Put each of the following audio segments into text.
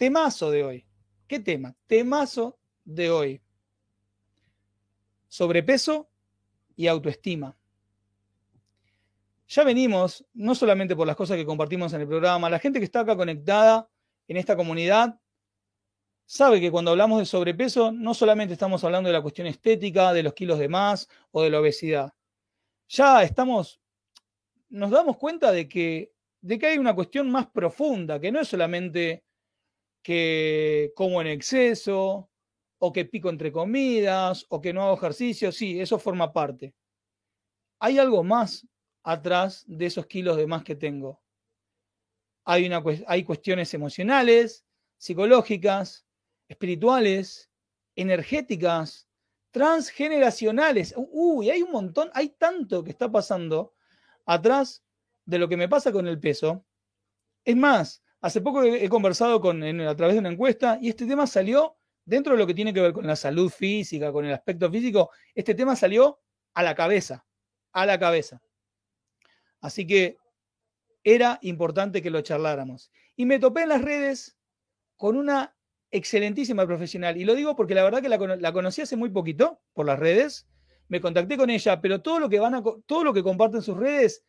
Temazo de hoy. ¿Qué tema? Temazo de hoy. Sobrepeso y autoestima. Ya venimos, no solamente por las cosas que compartimos en el programa, la gente que está acá conectada en esta comunidad sabe que cuando hablamos de sobrepeso no solamente estamos hablando de la cuestión estética, de los kilos de más o de la obesidad. Ya estamos, nos damos cuenta de que, de que hay una cuestión más profunda, que no es solamente que como en exceso, o que pico entre comidas, o que no hago ejercicio, sí, eso forma parte. Hay algo más atrás de esos kilos de más que tengo. Hay, una, hay cuestiones emocionales, psicológicas, espirituales, energéticas, transgeneracionales. Uy, hay un montón, hay tanto que está pasando atrás de lo que me pasa con el peso. Es más, Hace poco he, conversado con, a través de una encuesta y este tema salió dentro de lo que tiene que ver con la salud física, con el aspecto físico. Este tema salió a la cabeza, a la cabeza. Así que era importante que lo charláramos. Y me topé en las redes con una excelentísima profesional. Y lo digo porque la verdad que la, la, conocí hace muy poquito por las redes. Me contacté con ella, pero todo lo que van a, todo lo que comparten sus redes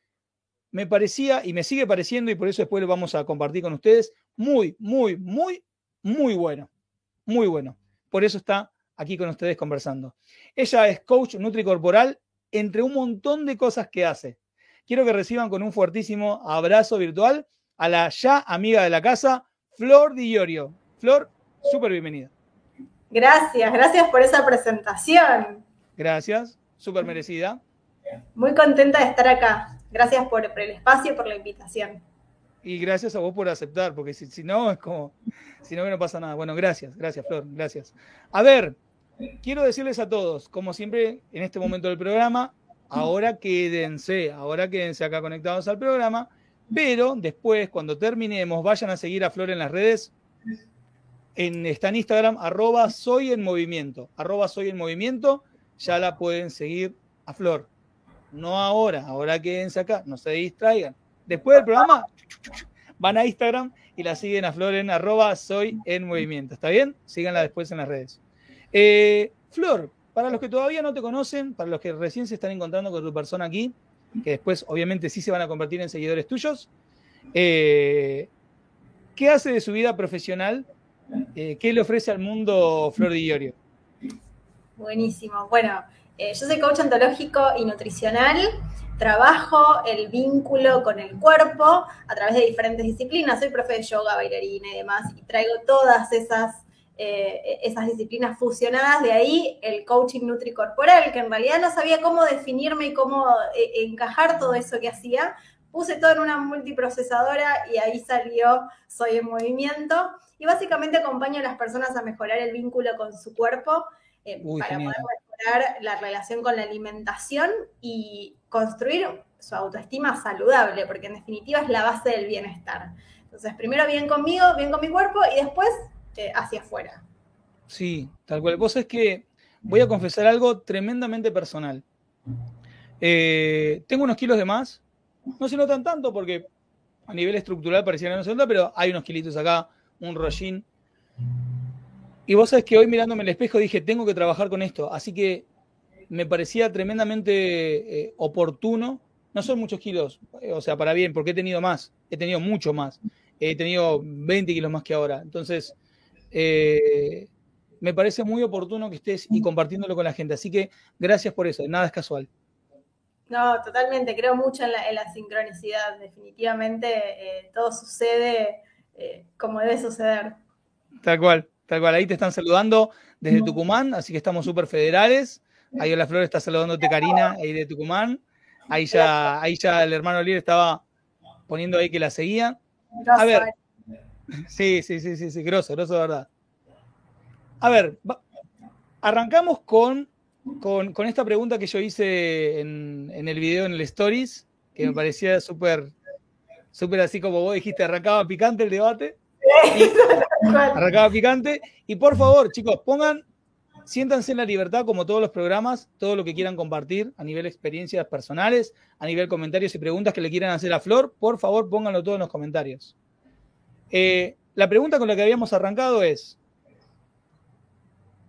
me parecía y me sigue pareciendo, y por eso después lo vamos a compartir con ustedes, muy, muy, muy, muy bueno. Muy bueno. Por eso está aquí con ustedes conversando. Ella es coach nutricorporal, entre un montón de cosas que hace. Quiero que reciban con un fuertísimo abrazo virtual a la ya amiga de la casa, Flor Di Iorio. Flor, súper bienvenida. Gracias, gracias por esa presentación. Gracias, súper merecida. Muy contenta de estar acá. Gracias por, el espacio por la invitación. Y gracias a vos por aceptar, porque si, no, es como, si no, no pasa nada. Bueno, gracias, gracias, Flor, gracias. A ver, quiero decirles a todos, como siempre en este momento del programa, ahora quédense, ahora quédense acá conectados al programa, pero después, cuando terminemos, vayan a seguir a Flor en las redes. En, está en Instagram, arroba soy en arroba soy en ya la pueden seguir a Flor no ahora, ahora quédense acá, no se distraigan. Después del programa, van a Instagram y la siguen a Flor en arroba soy en movimiento. ¿Está bien? Síganla después en las redes. Eh, Flor, para los que todavía no te conocen, para los que recién se están encontrando con tu persona aquí, que después obviamente sí se van a convertir en seguidores tuyos, eh, ¿qué hace de su vida profesional? Eh, ¿Qué le ofrece al mundo Flor Di Iorio? Buenísimo. Bueno, eh, yo soy coach ontológico y nutricional. Trabajo el vínculo con el cuerpo a través de diferentes disciplinas. Soy profe de yoga, bailarina y demás, y traigo todas esas, eh, esas disciplinas fusionadas. De ahí el coaching nutricorporal, que en realidad no sabía cómo definirme y cómo eh, encajar todo eso que hacía. Puse todo en una multiprocesadora y ahí salió Soy en Movimiento. Y básicamente acompaño a las personas a mejorar el vínculo con su cuerpo para poder la relación con la alimentación y construir su autoestima saludable, porque en definitiva es la base del bienestar. Entonces, primero bien conmigo, bien con mi cuerpo y después eh, hacia afuera. Sí, tal cual. Vos es que voy a confesar algo tremendamente personal. Eh, tengo unos kilos de más, no se notan tanto porque a nivel estructural pareciera no se nota, pero hay unos kilitos acá, un rollín y vos sabés que hoy mirándome en el espejo dije, tengo que trabajar con esto. Así que me parecía tremendamente eh, oportuno. No son muchos kilos, eh, o sea, para bien, porque he tenido más. He tenido mucho más. He tenido 20 kilos más que ahora. Entonces, eh, me parece muy oportuno que estés y compartiéndolo con la gente. Así que gracias por eso. Nada es casual. No, totalmente. Creo mucho en la, sincronicidad. Definitivamente todo sucede como debe suceder. Tal cual. Tal cual, ahí te están saludando desde Tucumán, así que estamos súper federales. Ahí la Flor está saludándote Karina ahí de Tucumán. Ahí ya, ahí ya el hermano Lier estaba poniendo ahí que la seguía. A ver, Sí, sí, sí, sí, sí, grosso, grosso de verdad. A ver, arrancamos con, con, esta pregunta que yo hice en, en, el video, en el Stories, que me parecía súper, súper así como vos dijiste, arrancaba picante el debate. arrancaba picante. Y por favor, chicos, pongan, siéntanse en la libertad, como todos los programas, todo lo que quieran compartir a nivel experiencias personales, a nivel comentarios y preguntas que le quieran hacer a Flor, por favor, pónganlo todo en los comentarios. Eh, la pregunta con la que habíamos arrancado es,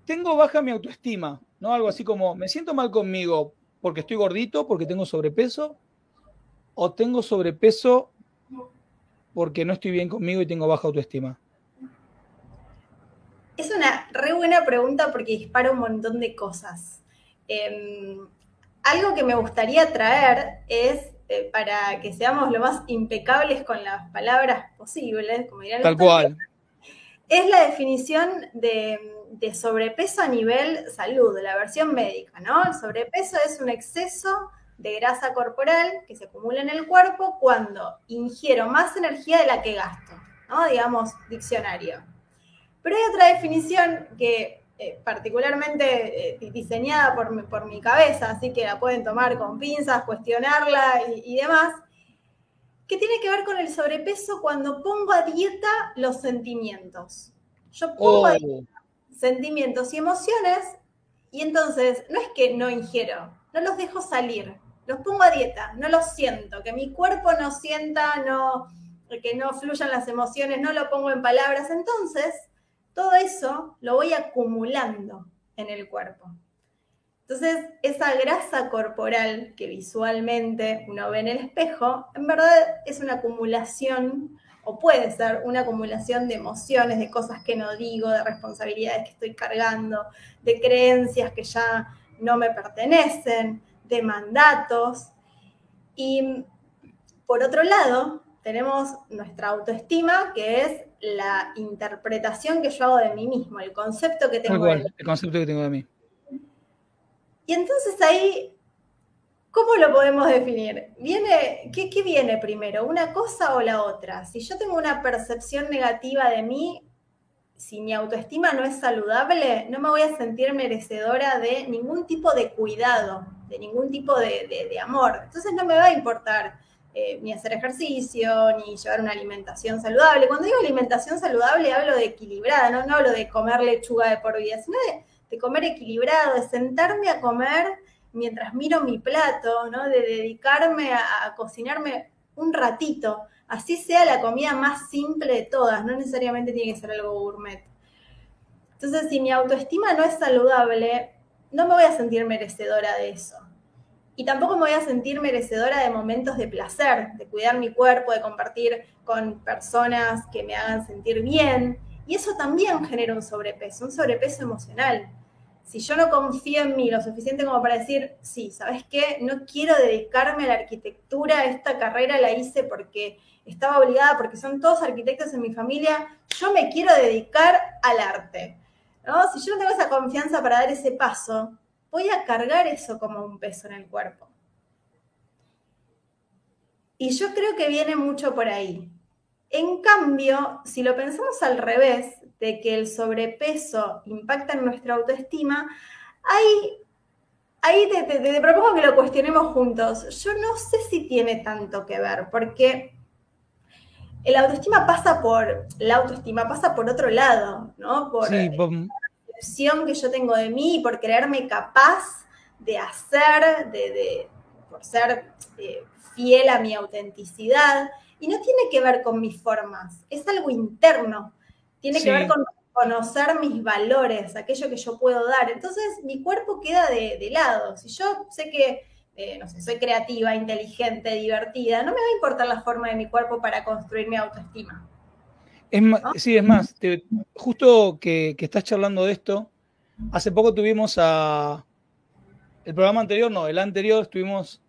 tengo baja mi autoestima, ¿no? Algo así como, me siento mal conmigo porque estoy gordito, porque tengo sobrepeso, o tengo sobrepeso porque no estoy bien conmigo y tengo baja autoestima. Es una re buena pregunta porque dispara un montón de cosas. Em, algo que me gustaría traer es este, para que seamos lo más impecables con las palabras posibles, como dirán Tal cual. Es la definición de, sobrepeso a nivel salud, la versión médica, ¿no? El sobrepeso es un exceso de grasa corporal que se acumula en el cuerpo cuando ingiero más energía de la que gasto, ¿no? Digamos, diccionario. Pero hay otra definición que eh, particularmente eh, diseñada por mi, por mi, cabeza, así que la pueden tomar con pinzas, cuestionarla y, demás, que tiene que ver con el sobrepeso cuando pongo a dieta los sentimientos. Yo pongo a oh. dieta sentimientos y emociones y entonces no es que no ingiero, no los dejo salir, los pongo a dieta, no los siento, que mi cuerpo no sienta, no, que no fluyan las emociones, no lo pongo en palabras, entonces todo eso lo voy acumulando en el cuerpo. Entonces, esa grasa corporal que visualmente uno ve en el espejo, en verdad es una acumulación, o puede ser una acumulación de emociones, de cosas que no digo, de responsabilidades que estoy cargando, de creencias que ya no me pertenecen, de mandatos. Y por otro lado, tenemos nuestra autoestima, que es la interpretación que yo hago de mí mismo, el concepto que tengo de mí. El concepto que tengo de mí. Y entonces ahí, ¿cómo lo podemos definir? ¿Viene, qué, ¿Qué viene primero, una cosa o la otra? Si yo tengo una percepción negativa de mí, si mi autoestima no es saludable, no me voy a sentir merecedora de ningún tipo de cuidado, de ningún tipo de, de amor. Entonces no me va a importar eh, ni hacer ejercicio, ni llevar una alimentación saludable. Cuando digo alimentación saludable hablo de equilibrada, no, no hablo de comer lechuga de por vida, sino de, comer equilibrado, de sentarme a comer mientras miro mi plato, ¿no? de dedicarme a, cocinarme un ratito, así sea la comida más simple de todas, no necesariamente tiene que ser algo gourmet. Entonces, si mi autoestima no es saludable, no me voy a sentir merecedora de eso. Y tampoco me voy a sentir merecedora de momentos de placer, de cuidar mi cuerpo, de compartir con personas que me hagan sentir bien. Y eso también genera un sobrepeso, un sobrepeso emocional. Si yo no confío en mí lo suficiente como para decir, sí, ¿sabes qué? No quiero dedicarme a la arquitectura, esta carrera la hice porque estaba obligada, porque son todos arquitectos en mi familia, yo me quiero dedicar al arte. ¿no? Si yo no tengo esa confianza para dar ese paso, voy a cargar eso como un peso en el cuerpo. Y yo creo que viene mucho por ahí. En cambio, si lo pensamos al revés, de que el sobrepeso impacta en nuestra autoestima, ahí, ahí te, propongo que lo cuestionemos juntos. Yo no sé si tiene tanto que ver, porque el autoestima pasa por, la autoestima pasa por otro lado, ¿no? Por, sí, que yo tengo de mí y por creerme capaz de hacer, de, por ser eh, fiel a mi autenticidad. Y no tiene que ver con mis formas, es algo interno. Tiene que ver con conocer mis valores, aquello que yo puedo dar. Entonces mi cuerpo queda de, lado. Si yo sé que, eh, no sé, soy creativa, inteligente, divertida, no me va a importar la forma de mi cuerpo para construir mi autoestima. Sí, es más, justo que, estás charlando de esto, hace poco tuvimos a. El programa anterior, no, el anterior, estuvimos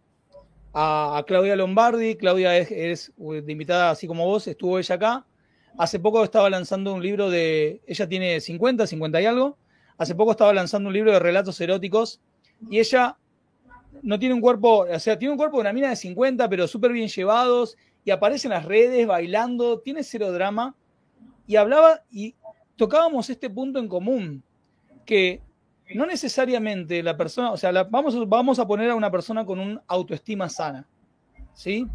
a, Claudia Lombardi. Claudia es, de invitada así como vos, estuvo ella acá. Hace poco estaba lanzando un libro de. Ella tiene 50, 50 y algo. Hace poco estaba lanzando un libro de relatos eróticos y ella no tiene un cuerpo, o sea, tiene un cuerpo de una mina de 50, pero súper bien llevados y aparece en las redes bailando, tiene cero drama y hablaba y tocábamos este punto en común, que no necesariamente la persona, o sea, vamos, vamos a poner a una persona con una autoestima sana, ¿sí?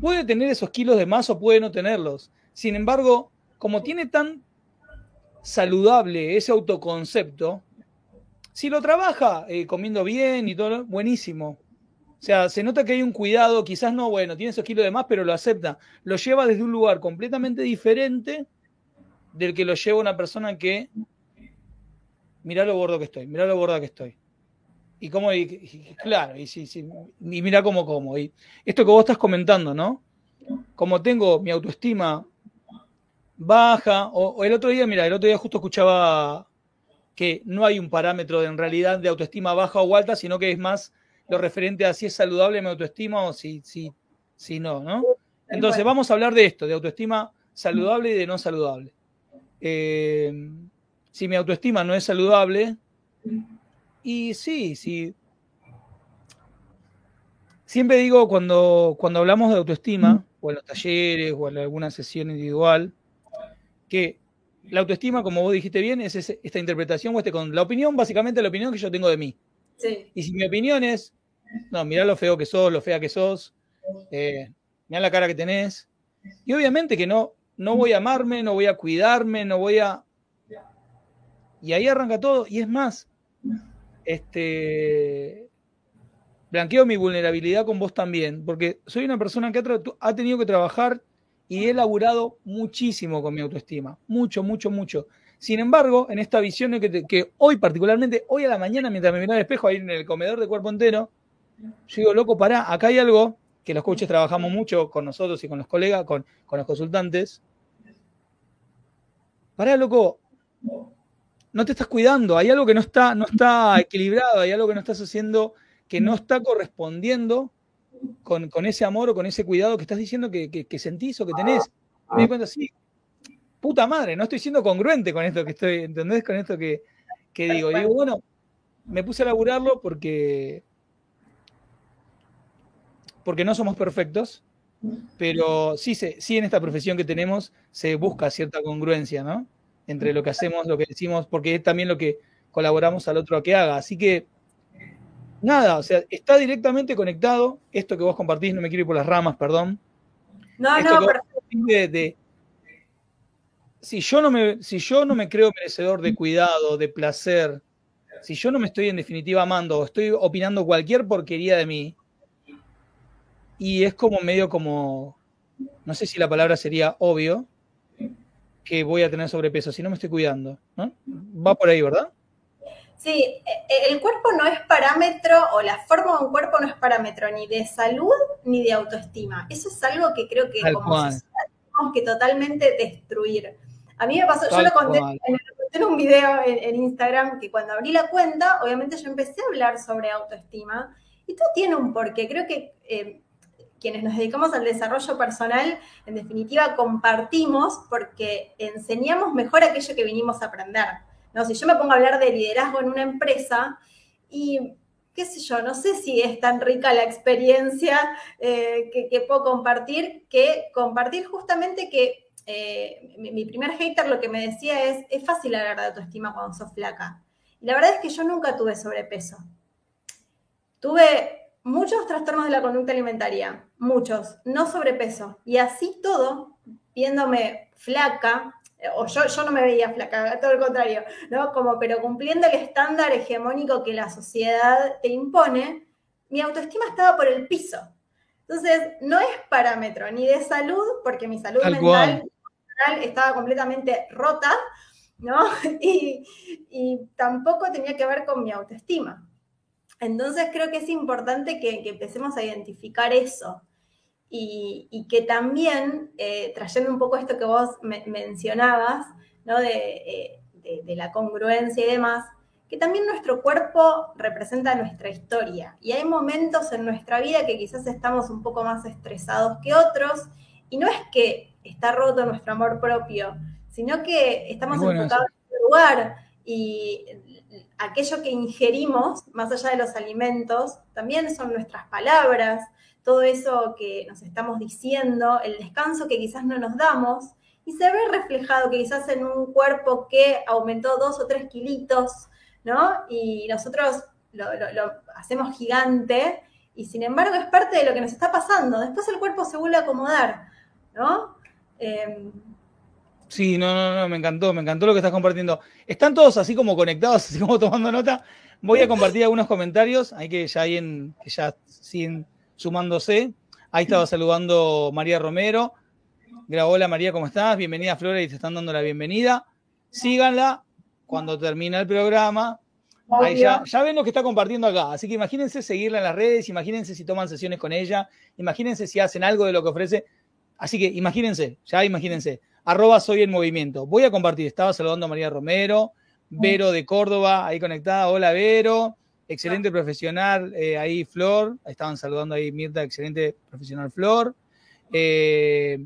Puede tener esos kilos de más o puede no tenerlos. Sin embargo, como tiene tan saludable ese autoconcepto, si lo trabaja eh, comiendo bien y todo, buenísimo. O sea, se nota que hay un cuidado, quizás no, bueno, tiene esos kilos de más, pero lo acepta. Lo lleva desde un lugar completamente diferente del que lo lleva una persona que, mirá lo gordo que estoy, mirá lo gorda que estoy. Y cómo, y, claro, y, sí, sí, y mira cómo como. Y esto que vos estás comentando, ¿no? Como tengo mi autoestima baja, o, el otro día, mira, el otro día justo escuchaba que no hay un parámetro de, en realidad de autoestima baja o alta, sino que es más lo referente a si es saludable mi autoestima o si, si, si no, ¿no? Entonces vamos a hablar de esto, de autoestima saludable y de no saludable. Eh, si mi autoestima no es saludable, y sí, sí. Siempre digo cuando, cuando hablamos de autoestima, o en los talleres, o en alguna sesión individual, que la autoestima, como vos dijiste bien, es esta interpretación o este con la opinión, básicamente la opinión que yo tengo de mí. Y si mi opinión es, no, mirá lo feo que sos, lo fea que sos, eh, mirá la cara que tenés. Y obviamente que no, no voy a amarme, no voy a cuidarme, no voy a... Y ahí arranca todo. Y es más, este, blanqueo mi vulnerabilidad con vos también, porque soy una persona que ha, tenido que trabajar y he laburado muchísimo con mi autoestima, mucho, mucho, mucho. Sin embargo, en esta visión que, hoy particularmente, hoy a la mañana, mientras me miraba al espejo ahí en el comedor de cuerpo entero, yo digo, loco, pará, acá hay algo que los coaches trabajamos mucho con nosotros y con los colegas, con los consultantes. Pará, loco, no te estás cuidando, hay algo que no está, no está equilibrado, hay algo que no estás haciendo que no está correspondiendo con, ese amor o con ese cuidado que estás diciendo que, sentís o que tenés. Me di cuenta, sí, puta madre, no estoy siendo congruente con esto que estoy, ¿entendés? Con esto que, que digo. digo, bueno, me puse a laburarlo porque, porque no somos perfectos, pero sí, se, sí en esta profesión que tenemos se busca cierta congruencia, ¿no? Entre lo que hacemos, lo que decimos, porque es también lo que colaboramos al otro a que haga. Así que, nada, o sea, está directamente conectado. Esto que vos compartís, no me quiero ir por las ramas, perdón. No, no, pero... de, si yo no me, si yo no me creo merecedor de cuidado, de placer, si yo no me estoy en definitiva amando o estoy opinando cualquier porquería de mí, y es como medio como, no sé si la palabra sería obvio, que voy a tener sobrepeso si no me estoy cuidando, ¿no? Va por ahí, ¿verdad? Sí, e, el cuerpo no es parámetro o la forma de un cuerpo no es parámetro ni de salud ni de autoestima. Eso es algo que creo que como sociedad tenemos que totalmente destruir. A mí me pasó, yo lo conté, en, un video en, Instagram que cuando abrí la cuenta, obviamente yo empecé a hablar sobre autoestima y todo tiene un porqué. Creo que eh, quienes nos dedicamos al desarrollo personal, en definitiva, compartimos porque enseñamos mejor aquello que vinimos a aprender. ¿no? Si yo me pongo a hablar de liderazgo en una empresa y qué sé yo, no sé si es tan rica la experiencia eh, que, puedo compartir, que compartir justamente que eh, mi, primer hater lo que me decía es, es fácil hablar de autoestima cuando sos flaca. Y la verdad es que yo nunca tuve sobrepeso. Tuve muchos trastornos de la conducta alimentaria, muchos, no sobrepeso. Y así todo, viéndome flaca, o yo, yo no me veía flaca, todo lo contrario, ¿no? Como, pero cumpliendo el estándar hegemónico que la sociedad te impone, mi autoestima estaba por el piso. Entonces, no es parámetro ni de salud, porque mi salud mental estaba completamente rota, ¿no? Y, y tampoco tenía que ver con mi autoestima. Entonces creo que es importante que, empecemos a identificar eso y, que también, eh, trayendo un poco esto que vos mencionabas, ¿no? Eh, de, la congruencia y demás, que también nuestro cuerpo representa nuestra historia. Y hay momentos en nuestra vida que quizás estamos un poco más estresados que otros, y no es que está roto nuestro amor propio, sino que estamos enfocados en otro lugar y aquello que ingerimos, más allá de los alimentos, también son nuestras palabras, todo eso que nos estamos diciendo, el descanso que quizás no nos damos. y se ve reflejado quizás en un cuerpo que aumentó dos o tres kilitos, ¿no? Y nosotros lo, hacemos gigante y sin embargo es parte de lo que nos está pasando. Después el cuerpo se vuelve a acomodar, ¿no? Em, sí, no, no, no, me encantó, me encantó lo que estás compartiendo. Están todos así como conectados, así como tomando nota. Voy a compartir algunos comentarios, hay que ya hay en, que ya siguen sumándose. Ahí estaba saludando María Romero. Hola María, ¿cómo estás? Bienvenida Flora y te están dando la bienvenida. Síganla cuando termina el programa. ya, ven lo que está compartiendo acá. Así que imagínense seguirla en las redes, imagínense si toman sesiones con ella, imagínense si hacen algo de lo que ofrece. Así que imagínense, ya imagínense. Arroba soy en movimiento. Voy a compartir. Estaba saludando a María Romero, Vero de Córdoba, ahí conectada. Hola Vero, excelente profesional. Eh, ahí Flor, estaban saludando ahí Mirta, excelente profesional Flor. Eh,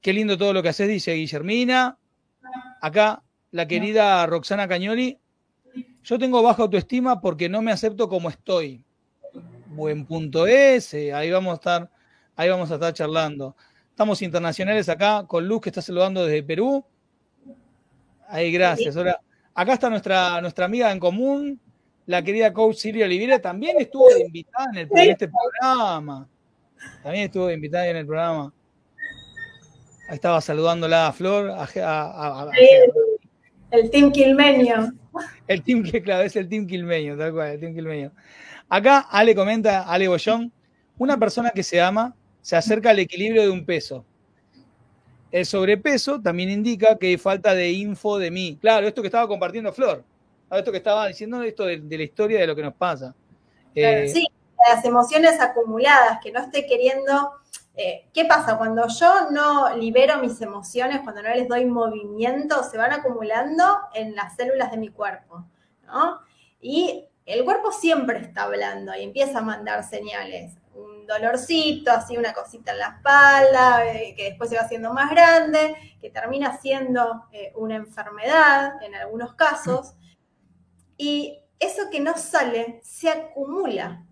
Qué lindo todo lo que haces, dice Guillermina. Acá, la querida Roxana Cañoli. Yo tengo baja autoestima porque no me acepto como estoy. Buen punto ese. Ahí vamos a estar, ahí vamos a estar charlando. Estamos internacionales acá con Luz que está saludando desde Perú. Ahí, gracias. Ahora, acá está nuestra, nuestra amiga en común, la querida coach Silvia Oliveira, también estuvo invitada en, el, en este programa. También estuvo invitada en el programa. Ahí estaba saludándola a Flor. A, el, Team Quilmeño. El Team que, claro, es el Team Quilmeño, tal cual, el Team Quilmeño. Acá Ale comenta, Ale Bollón, una persona que se ama se acerca al equilibrio de un peso. El sobrepeso también indica que hay falta de info de mí. Claro, esto que estaba compartiendo Flor. Esto que estaba diciendo, esto de, la historia de lo que nos pasa. Eh, sí, las emociones acumuladas, que no esté queriendo eh, ¿Qué pasa? Cuando yo no libero mis emociones, cuando no les doy movimiento, se van acumulando en las células de mi cuerpo, ¿no? Y el cuerpo siempre está hablando y empieza a mandar señales. Dolorcito, así una cosita en la espalda, eh, que después se va haciendo más grande, que termina siendo eh, una enfermedad en algunos casos. Y eso que no sale se acumula,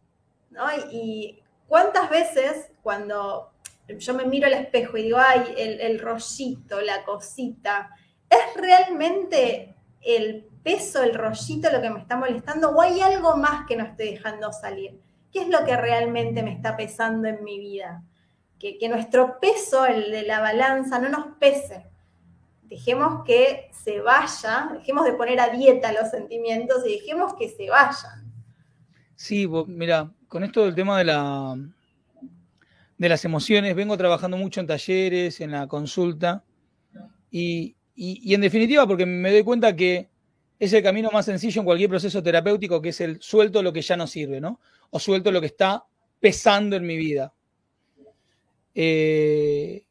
¿no? Y ¿Cuántas veces cuando yo me miro al espejo y digo, ay, el, rollito, la cosita, ¿es realmente el peso, el rollito lo que me está molestando o hay algo más que no estoy dejando salir? ¿Qué es lo que realmente me está pesando en mi vida? Que, nuestro peso, el de la balanza, no nos pese. Dejemos que se vaya, dejemos de poner a dieta los sentimientos y dejemos que se vayan. Sí, mira, con esto del tema de la de las emociones, vengo trabajando mucho en talleres, en la consulta, y, en definitiva porque me doy cuenta que es el camino más sencillo en cualquier proceso terapéutico, que es el suelto lo que ya no sirve, ¿no? O suelto lo que está pesando en mi vida. Eh,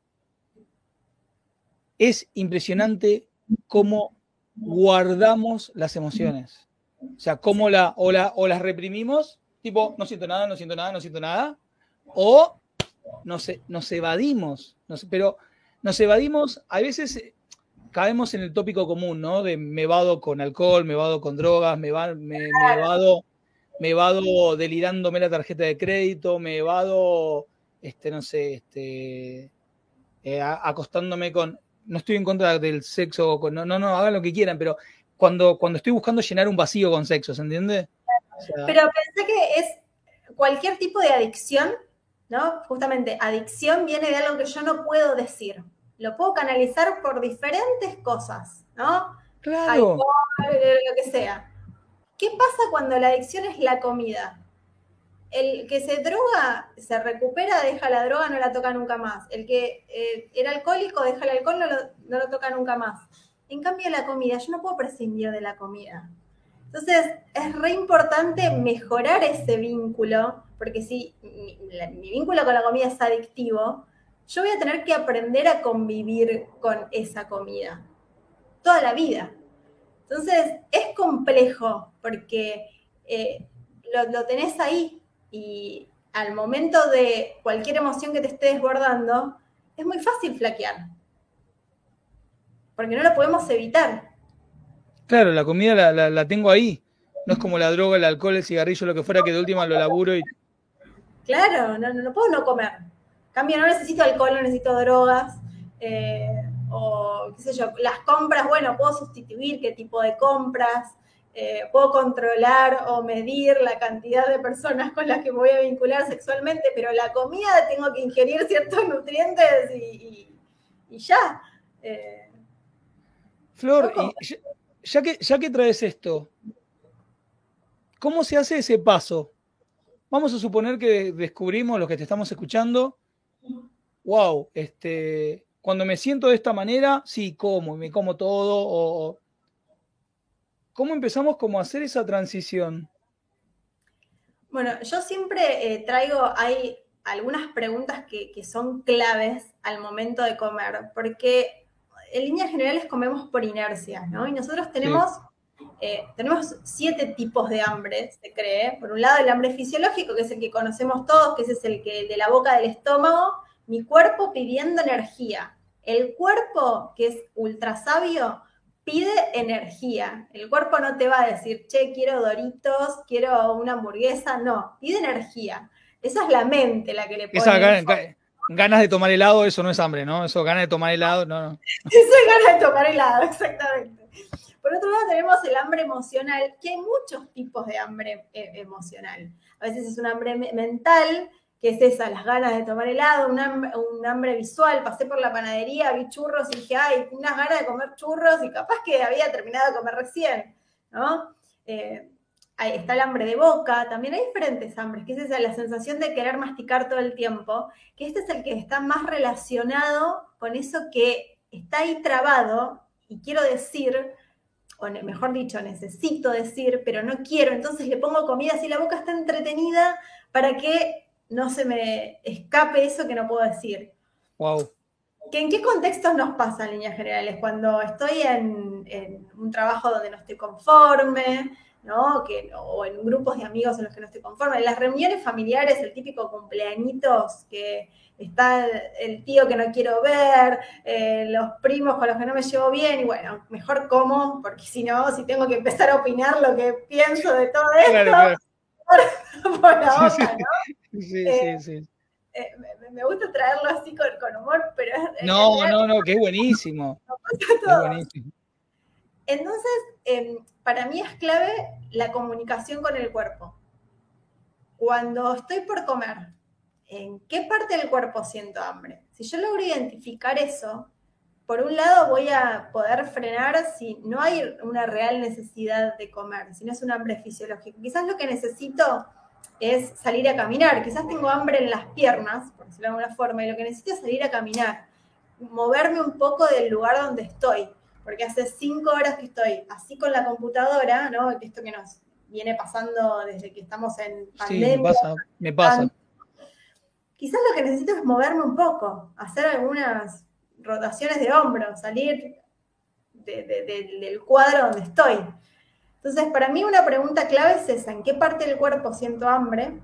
es impresionante cómo guardamos las emociones. O sea, cómo o, las reprimimos tipo, no siento nada, no siento nada, no siento nada, o nos, nos evadimos, pero nos evadimos, a veces eh, caemos en el tópico común, ¿no? De me vado con alcohol, me vado con drogas, me, va, me vado me vado delirándome la tarjeta de crédito, me vado, este, no sé, este, eh, acostándome con, no estoy en contra del sexo, con, no, no, no, hagan lo que quieran, pero cuando, cuando estoy buscando llenar un vacío con sexo, ¿se entiende? Pero pensé que es cualquier tipo de adicción, ¿no? Justamente, adicción viene de algo que yo no puedo decir. Lo puedo canalizar por diferentes cosas, ¿no? Claro. lo que sea. ¿Qué pasa cuando la adicción es la comida? El que se droga, se recupera, deja la droga, no la toca nunca más. El que eh, era alcohólico, deja el alcohol, no lo, no lo toca nunca más. En cambio, la comida, yo no puedo prescindir de la comida. Entonces, es re importante mejorar ese vínculo, porque si mi, vínculo con la comida es adictivo, yo voy a tener que aprender a convivir con esa comida toda la vida. Entonces, es complejo porque eh, lo, lo tenés ahí y al momento de cualquier emoción que te esté desbordando, es muy fácil flaquear. Porque no lo podemos evitar. Claro, la comida la, tengo ahí. No es como la droga, el alcohol, el cigarrillo, lo que fuera, que de última lo laburo y. Claro, no, no puedo no comer. Cambio, no necesito alcohol, no necesito drogas. Eh, o qué sé yo, las compras, bueno, puedo sustituir qué tipo de compras, eh, puedo controlar o medir la cantidad de personas con las que me voy a vincular sexualmente, pero la comida tengo que ingerir ciertos nutrientes y, ya. Eh, Flor, ya, que, ya que traes esto, ¿cómo se hace ese paso? Vamos a suponer que descubrimos, los que te estamos escuchando, wow, este, cuando me siento de esta manera, sí, como, me como todo, o, ¿cómo empezamos como a hacer esa transición? Bueno, yo siempre eh, traigo, hay algunas preguntas que, son claves al momento de comer, porque en líneas generales comemos por inercia, ¿no? Y nosotros tenemos, eh, tenemos siete tipos de hambre, se cree. Por un lado, el hambre fisiológico, que es el que conocemos todos, que ese es el que de la boca del estómago, mi cuerpo pidiendo energía. El cuerpo, que es ultra sabio, pide energía. El cuerpo no te va a decir, che, quiero doritos, quiero una hamburguesa. No, pide energía. Esa es la mente la que le pone. Esa ganas de tomar helado, eso no es hambre, ¿no? Eso, ganas de tomar helado, no, no. Eso es ganas de tomar helado, exactamente. Por otro lado, tenemos el hambre emocional, que hay muchos tipos de hambre eh, emocional. A veces es un hambre mental, que es esa, las ganas de tomar helado, un hambre, visual. Pasé por la panadería, vi churros y dije, ay, unas ganas de comer churros y capaz que había terminado de comer recién, ¿no? Eh, ahí está el hambre de boca, también hay diferentes hambres, que es esa, la sensación de querer masticar todo el tiempo, que este es el que está más relacionado con eso que está ahí trabado y quiero decir, o mejor dicho, necesito decir, pero no quiero, entonces le pongo comida así la boca está entretenida para que no se me escape eso que no puedo decir. Wow. ¿En qué contextos nos pasa en líneas generales? Cuando estoy en, un trabajo donde no estoy conforme, ¿no? Que, o en grupos de amigos en los que no estoy conforme. En las reuniones familiares, el típico cumpleañitos que está el tío que no quiero ver, eh, los primos con los que no me llevo bien, y bueno, mejor como, porque si no, si tengo que empezar a opinar lo que pienso de todo esto, por, la ¿no? Sí, eh, sí, sí. Eh, me, gusta traerlo así con, humor, pero... No, no, no, que es buenísimo. Es buenísimo. Entonces, em, para mí es clave la comunicación con el cuerpo. Cuando estoy por comer, ¿en qué parte del cuerpo siento hambre? Si yo logro identificar eso, por un lado voy a poder frenar si no hay una real necesidad de comer, si no es un hambre fisiológico. Quizás lo que necesito es salir a caminar. Quizás tengo hambre en las piernas, por decirlo de alguna forma, y lo que necesito es salir a caminar, moverme un poco del lugar donde estoy, porque hace cinco horas que estoy así con la computadora, ¿no? Esto que nos viene pasando desde que estamos en pandemia. Sí, me pasa, me pasa. Quizás lo que necesito es moverme un poco, hacer algunas rotaciones de hombros, salir del cuadro donde estoy. Entonces, para mí una pregunta clave es esa, ¿en qué parte del cuerpo siento hambre?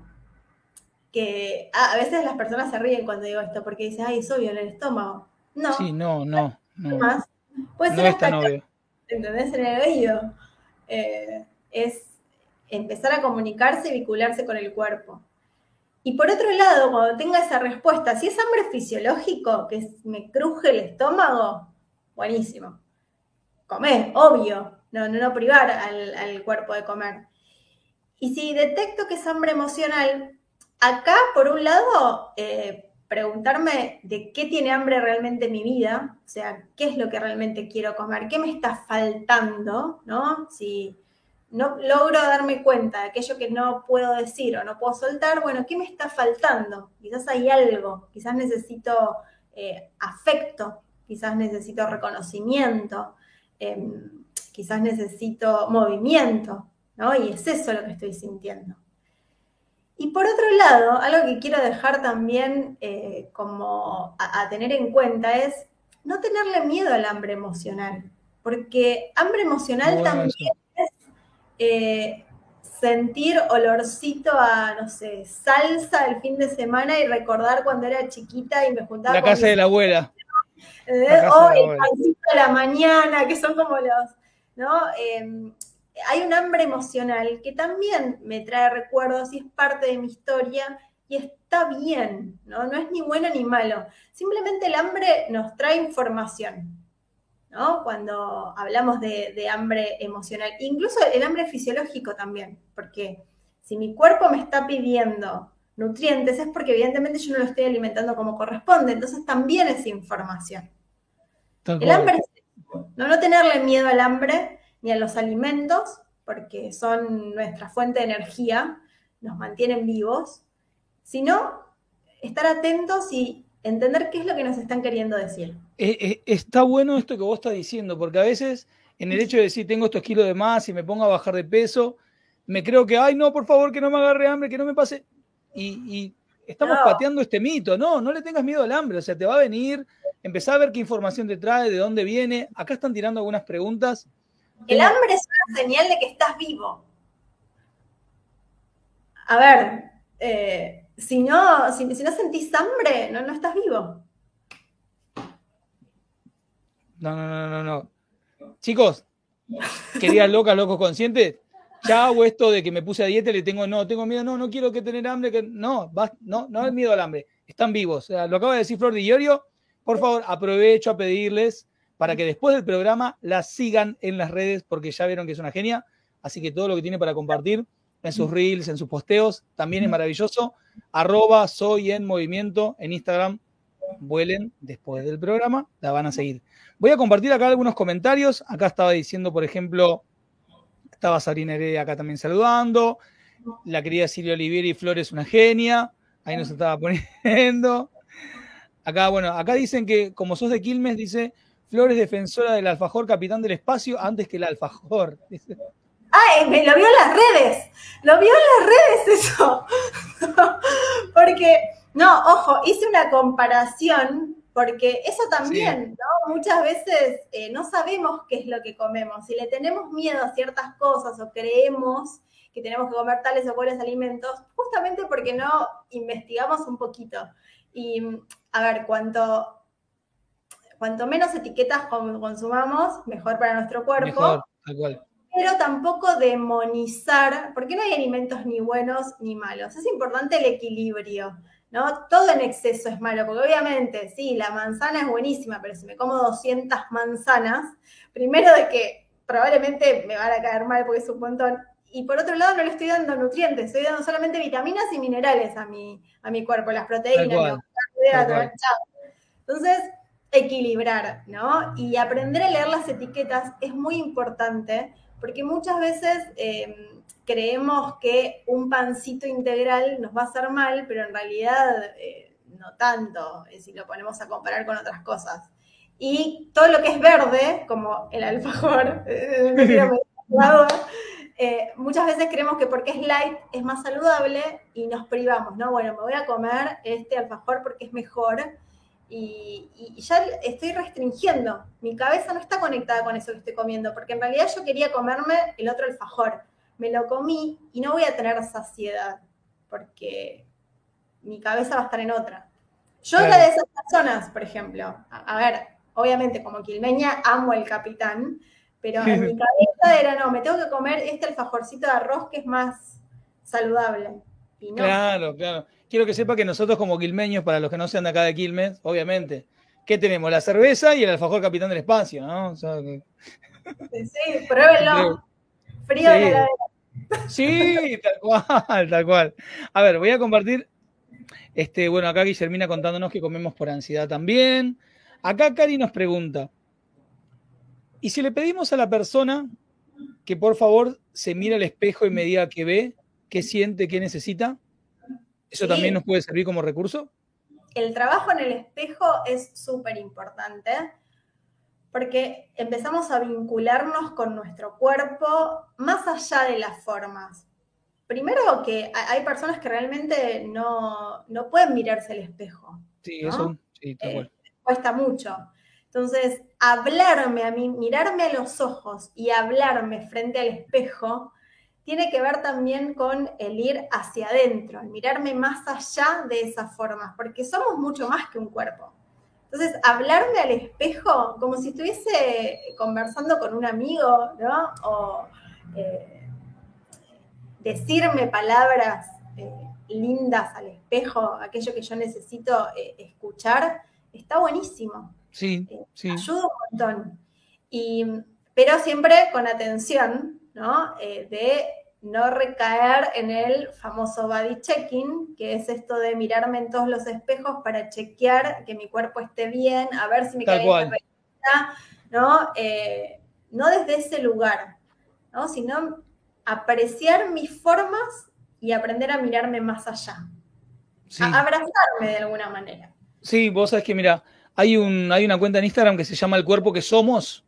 Que a veces las personas se ríen cuando digo esto, porque dicen, ay, es obvio, en el estómago. No. Sí, no, no. no. Más. Puede ser ¿entendés? En el oído. Eh, es empezar a comunicarse y vincularse con el cuerpo. Y por otro lado, cuando tenga esa respuesta, si es hambre fisiológico, que me cruje el estómago, buenísimo. Comer, obvio no, no, privar al, cuerpo de comer. Y si detecto que es hambre emocional, acá, por un lado, eh, preguntarme de qué tiene hambre realmente mi vida, o sea, qué es lo que realmente quiero comer, qué me está faltando, ¿no? Si no logro darme cuenta de aquello que no puedo decir o no puedo soltar, bueno, ¿qué me está faltando? Quizás hay algo, quizás necesito eh, afecto, quizás necesito reconocimiento. Em, quizás necesito movimiento, ¿no? Y es eso lo que estoy sintiendo. Y por otro lado, algo que quiero dejar también eh, como a, tener en cuenta es no tenerle miedo al hambre emocional, porque hambre emocional también eh, sentir olorcito a, no sé, salsa el fin de semana y recordar cuando era chiquita y me juntaba la casa de la abuela. o el pancito de la mañana, que son como los, ¿no? Em, hay un hambre emocional que también me trae recuerdos y es parte de mi historia y está bien, ¿no? No es ni bueno ni malo. Simplemente el hambre nos trae información, ¿no? Cuando hablamos de, hambre emocional, incluso el hambre fisiológico también, porque si mi cuerpo me está pidiendo nutrientes es porque evidentemente yo no lo estoy alimentando como corresponde, entonces también es información. el hambre es no, no tenerle miedo al hambre ni a los alimentos, porque son nuestra fuente de energía, nos mantienen vivos, sino estar atentos y entender qué es lo que nos están queriendo decir. Eh, eh, está bueno esto que vos estás diciendo, porque a veces en el hecho de decir tengo estos kilos de más y me pongo a bajar de peso, me creo que, ay, no, por favor, que no me agarre hambre, que no me pase. Y, estamos pateando este mito. No, no le tengas miedo al hambre, o sea, te va a venir, empezá a ver qué información te trae, de dónde viene. Acá están tirando algunas preguntas. El hambre es una señal de que estás vivo. A ver, eh, si no, si, no sentís hambre, no, estás vivo. No, no, no, no, no. Chicos, querías loca, locos conscientes. Ya hago esto de que me puse a dieta y le tengo, no, tengo miedo, no, no quiero que tener hambre, que no, no, no es miedo al hambre, están vivos. Lo acaba de decir Flor de Iorio, por favor, aprovecho a pedirles para que después del programa la sigan en las redes, porque ya vieron que es una genia, así que todo lo que tiene para compartir en sus reels, en sus posteos, también es maravilloso arroba soy en movimiento en Instagram. Vuelen después del programa, la van a seguir. Voy a compartir acá algunos comentarios. Acá estaba diciendo, por ejemplo, estaba Sabrina Heredia acá también saludando. La querida Silvia Olivieri Flores, una genia. Ahí nos estaba poniendo. Acá, bueno, acá dicen que como sos de Quilmes, dice Flores defensora del alfajor, capitán del espacio, antes que el alfajor. Dice. ¡Ay! Me lo vio en las redes. Lo vio en las redes eso. porque, no, ojo, hice una comparación porque eso también, ¿no? Muchas veces eh, no sabemos qué es lo que comemos. Si le tenemos miedo a ciertas cosas o creemos que tenemos que comer tales o cuales alimentos, justamente porque no investigamos un poquito. Y, a ver, cuanto, cuanto menos etiquetas consumamos, mejor para nuestro cuerpo. Mejor, cual pero tampoco demonizar, porque no hay alimentos ni buenos ni malos. Es importante el equilibrio, ¿no? Todo en exceso es malo, porque obviamente, sí, la manzana es buenísima, pero si me como 200 manzanas, primero de que probablemente me van a caer mal porque es un montón, y por otro lado no le estoy dando nutrientes, estoy dando solamente vitaminas y minerales a mi, a mi cuerpo, las proteínas, Entonces, equilibrar, ¿no? Y aprender a leer las etiquetas es muy importante porque muchas veces em, creemos que un pancito integral nos va a hacer mal, pero en realidad eh, no tanto, eh, si lo ponemos a comparar con otras cosas. Y todo lo que es verde, como el alfajor, eh, muchas veces creemos que porque es light es más saludable y nos privamos, ¿no? Bueno, me voy a comer este alfajor porque es mejor y, ya estoy restringiendo. Mi cabeza no está conectada con eso que estoy comiendo, porque en realidad yo quería comerme el otro alfajor. Me lo comí y no voy a tener saciedad, porque mi cabeza va a estar en otra. Yo era de esas personas, por ejemplo. A, ver, obviamente como quilmeña amo el capitán, pero en mi cabeza era, no, me tengo que comer este alfajorcito de arroz que es más saludable. Claro, claro quiero que sepa que nosotros como quilmeños, para los que no sean de acá de Quilmes, obviamente, ¿qué tenemos? La cerveza y el alfajor capitán del espacio, ¿no? Sí, sí, pruébenlo. Frío sí. de la Sí, tal cual, tal cual. A ver, voy a compartir. Este, bueno, acá Guillermina contándonos que comemos por ansiedad también. Acá Cari nos pregunta: ¿y si le pedimos a la persona que por favor se mire al espejo y me diga qué ve, qué siente, qué necesita? ¿Eso también nos puede servir como recurso? El trabajo en el espejo es súper importante porque empezamos a vincularnos con nuestro cuerpo más allá de las formas. Primero que hay personas que realmente no, pueden mirarse al espejo. Sí, eso sí, está eh, Cuesta mucho. Entonces, hablarme a mí, mirarme a los ojos y hablarme frente al espejo tiene que ver también con el ir hacia adentro, el mirarme más allá de esas formas, porque somos mucho más que un cuerpo. Entonces, hablarme al espejo como si estuviese conversando con un amigo, ¿no? O eh, decirme palabras eh, lindas al espejo, aquello que yo necesito eh, escuchar, está buenísimo. Sí, sí. Ayuda un montón. Y, pero siempre con atención, ¿no? Eh, de no recaer en el famoso body checking, que es esto de mirarme en todos los espejos para chequear que mi cuerpo esté bien, a ver si me cae bien ¿no? no desde ese lugar, ¿no? Sino apreciar mis formas y aprender a mirarme más allá. A abrazarme de alguna manera. Sí, vos sabés que, mira, hay, un, hay una cuenta en Instagram que se llama El Cuerpo que Somos.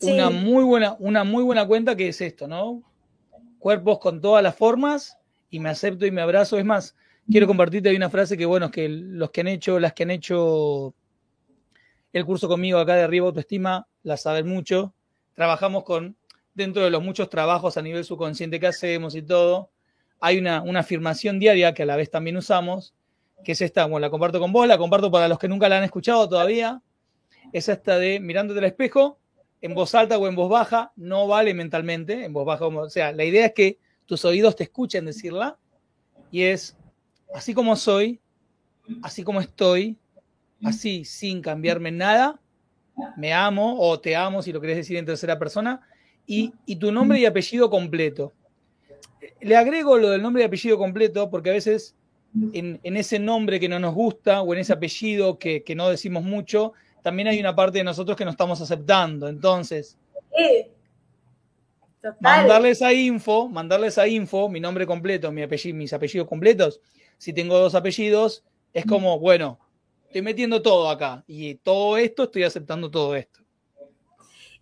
Una, muy buena, una muy buena cuenta que es esto, ¿no? Cuerpos con todas las formas y me acepto y me abrazo. Es más, quiero compartirte, una frase que, bueno, es que los que han hecho, las que han hecho el curso conmigo acá de Arriba Autoestima, la saben mucho. Trabajamos con, dentro de los muchos trabajos a nivel subconsciente que hacemos y todo, hay una, afirmación diaria que a la vez también usamos, que es esta, bueno, la comparto con vos, la comparto para los que nunca la han escuchado todavía, es esta de mirándote al espejo, en voz alta o en voz baja, no vale mentalmente, en voz baja, o sea, la idea es que tus oídos te escuchen decirla, y es, así como soy, así como estoy, así, sin cambiarme nada, me amo o te amo, si lo querés decir en tercera persona, y, y tu nombre y apellido completo. Le agrego lo del nombre y apellido completo porque a veces en, ese nombre que no nos gusta o en ese apellido que, no decimos mucho, también hay una parte de nosotros que no estamos aceptando. Entonces, mandarles a info, mandarles a info mi nombre completo, mi apellido, mis apellidos completos. Si tengo dos apellidos, es como, bueno, estoy metiendo todo acá y todo esto, estoy aceptando todo esto.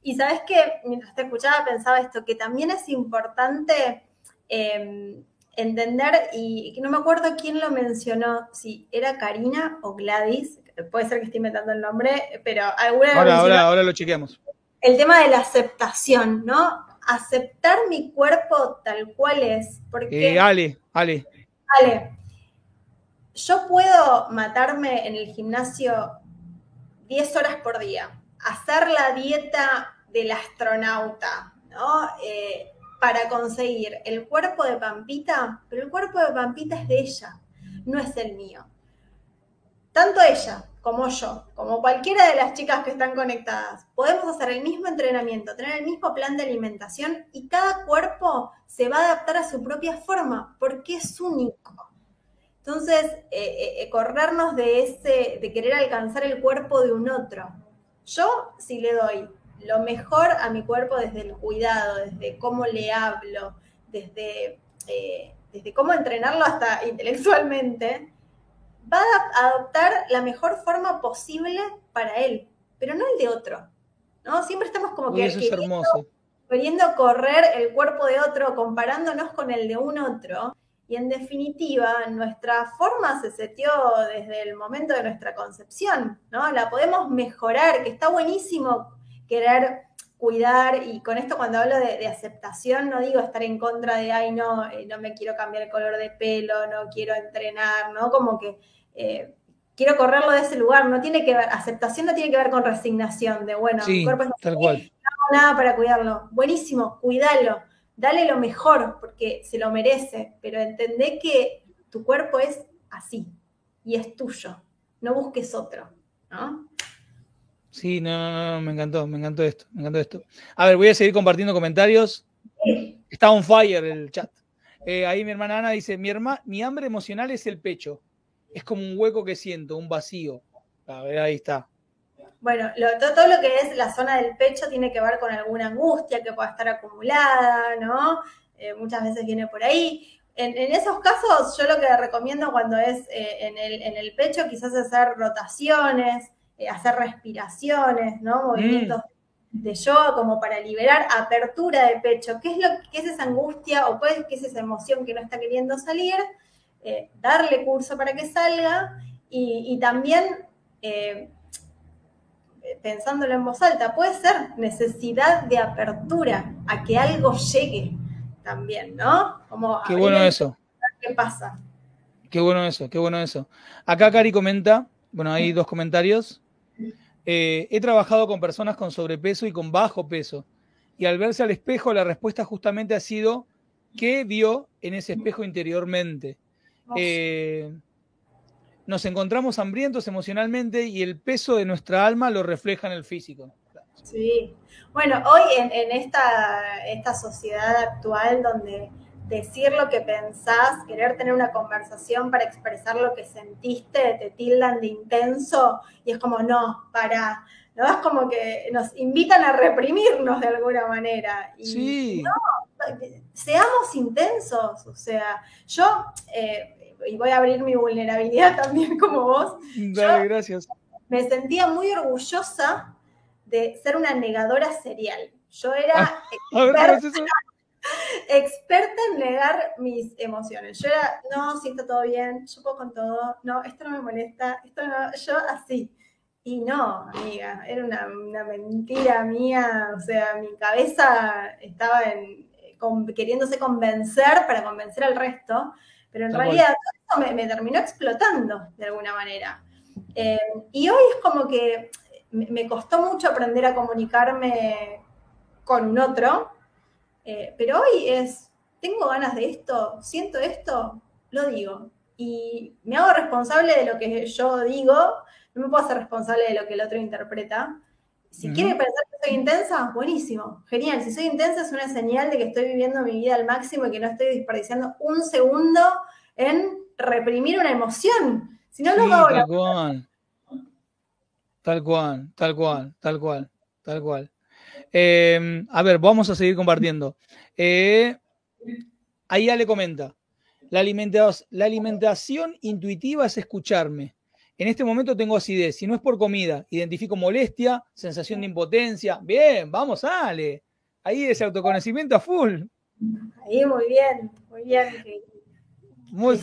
Y sabes que mientras te escuchaba pensaba esto, que también es importante Em, entender, y no me acuerdo quién lo mencionó, si era Karina o Gladys, puede ser que esté inventando el nombre, pero alguna ahora, ahora, ahora lo chequeamos. El tema de la aceptación, ¿no? Aceptar mi cuerpo tal cual es. Porque, eh, Ale, Ale. Ale, yo puedo matarme en el gimnasio 10 horas por día, hacer la dieta del astronauta, ¿no? Eh, para conseguir el cuerpo de Pampita, pero el cuerpo de Pampita es de ella, no es el mío. Tanto ella como yo, como cualquiera de las chicas que están conectadas, podemos hacer el mismo entrenamiento, tener el mismo plan de alimentación y cada cuerpo se va a adaptar a su propia forma porque es único. Entonces, eh, eh, eh, corrernos de ese, de querer alcanzar el cuerpo de un otro. Yo, si le doy lo mejor a mi cuerpo desde el cuidado, desde cómo le hablo, desde, desde cómo entrenarlo hasta intelectualmente, va a adoptar la mejor forma posible para él, pero no el de otro. ¿no? Siempre estamos como que queriendo correr el cuerpo de otro, comparándonos con el de un otro. Y en definitiva, nuestra forma se setió desde el momento de nuestra concepción, ¿no? La podemos mejorar, que está buenísimo querer cuidar, y con esto cuando hablo de, aceptación, no digo estar en contra de, ay, no, eh, no me quiero cambiar el color de pelo, no quiero entrenar, ¿no? Como que eh, quiero correrlo de ese lugar, no tiene que ver, aceptación no tiene que ver con resignación, de, bueno, mi cuerpo es tal cual. no hago nada para cuidarlo. Buenísimo, cuídalo, dale lo mejor, porque se lo merece, pero entendé que tu cuerpo es así, y es tuyo, no busques otro, ¿no? Sí, no, no, no, me encantó, me encantó esto, me encantó esto. A ver, voy a seguir compartiendo comentarios. Está on fire el chat. Eh, ahí mi hermana Ana dice, mi, mi hambre emocional es el pecho. Es como un hueco que siento, un vacío. A ver, ahí está. Bueno, todo, lo que es la zona del pecho tiene que ver con alguna angustia que pueda estar acumulada, ¿no? Eh, muchas veces viene por ahí. En, esos casos, yo lo que recomiendo cuando es eh, en, el, en el pecho, quizás hacer rotaciones, hacer respiraciones, ¿no? Movimientos mm. de yoga como para liberar apertura de pecho. ¿Qué es, lo, qué es esa angustia o qué es esa emoción que no está queriendo salir? Eh, darle curso para que salga y, también eh, pensándolo en voz alta, puede ser necesidad de apertura a que algo llegue también, ¿no? Como qué bueno eso. ¿Qué pasa? Qué bueno eso, qué bueno eso. Acá Cari comenta, bueno, hay dos comentarios. Eh, he trabajado con personas con sobrepeso y con bajo peso. Y al verse al espejo, la respuesta justamente ha sido, qué vio en ese espejo interiormente. Eh, nos encontramos hambrientos emocionalmente y el peso de nuestra alma lo refleja en el físico. Sí. Bueno, hoy en, esta, esta sociedad actual donde decir lo que pensás, querer tener una conversación para expresar lo que sentiste, te tildan de intenso y es como, no, para, ¿no? Es como que nos invitan a reprimirnos de alguna manera. Y sí. No, seamos intensos, o sea, yo, eh, y voy a abrir mi vulnerabilidad también como vos. Dale, gracias. Me sentía muy orgullosa de ser una negadora serial. Yo era experta, experta, en negar mis emociones. Yo era, no, siento todo bien, yo puedo con todo, no, esto no me molesta, esto no, yo así. Y no, amiga, era una, mentira mía, o sea, mi cabeza estaba en, queriéndose convencer para convencer al resto, pero en realidad todo me, terminó explotando de alguna manera. Eh, y hoy es como que me costó mucho aprender a comunicarme con un otro, eh, pero hoy es, tengo ganas de esto, siento esto, lo digo. Y me hago responsable de lo que yo digo, no me puedo hacer responsable de lo que el otro interpreta. Si quiere pensar que soy intensa, buenísimo, genial. Si soy intensa es una señal de que estoy viviendo mi vida al máximo y que no estoy desperdiciando un segundo en reprimir una emoción. Si no, no hago Tal cual, tal cual, tal cual, tal cual. Em, a ver, vamos a seguir compartiendo. Eh, ahí ya le comenta. La, la alimentación intuitiva es escucharme. En este momento tengo acidez. Si no es por comida, identifico molestia, sensación de impotencia. Bien, vamos, Ale. Ahí ese autoconocimiento a full. Ahí muy bien, muy bien.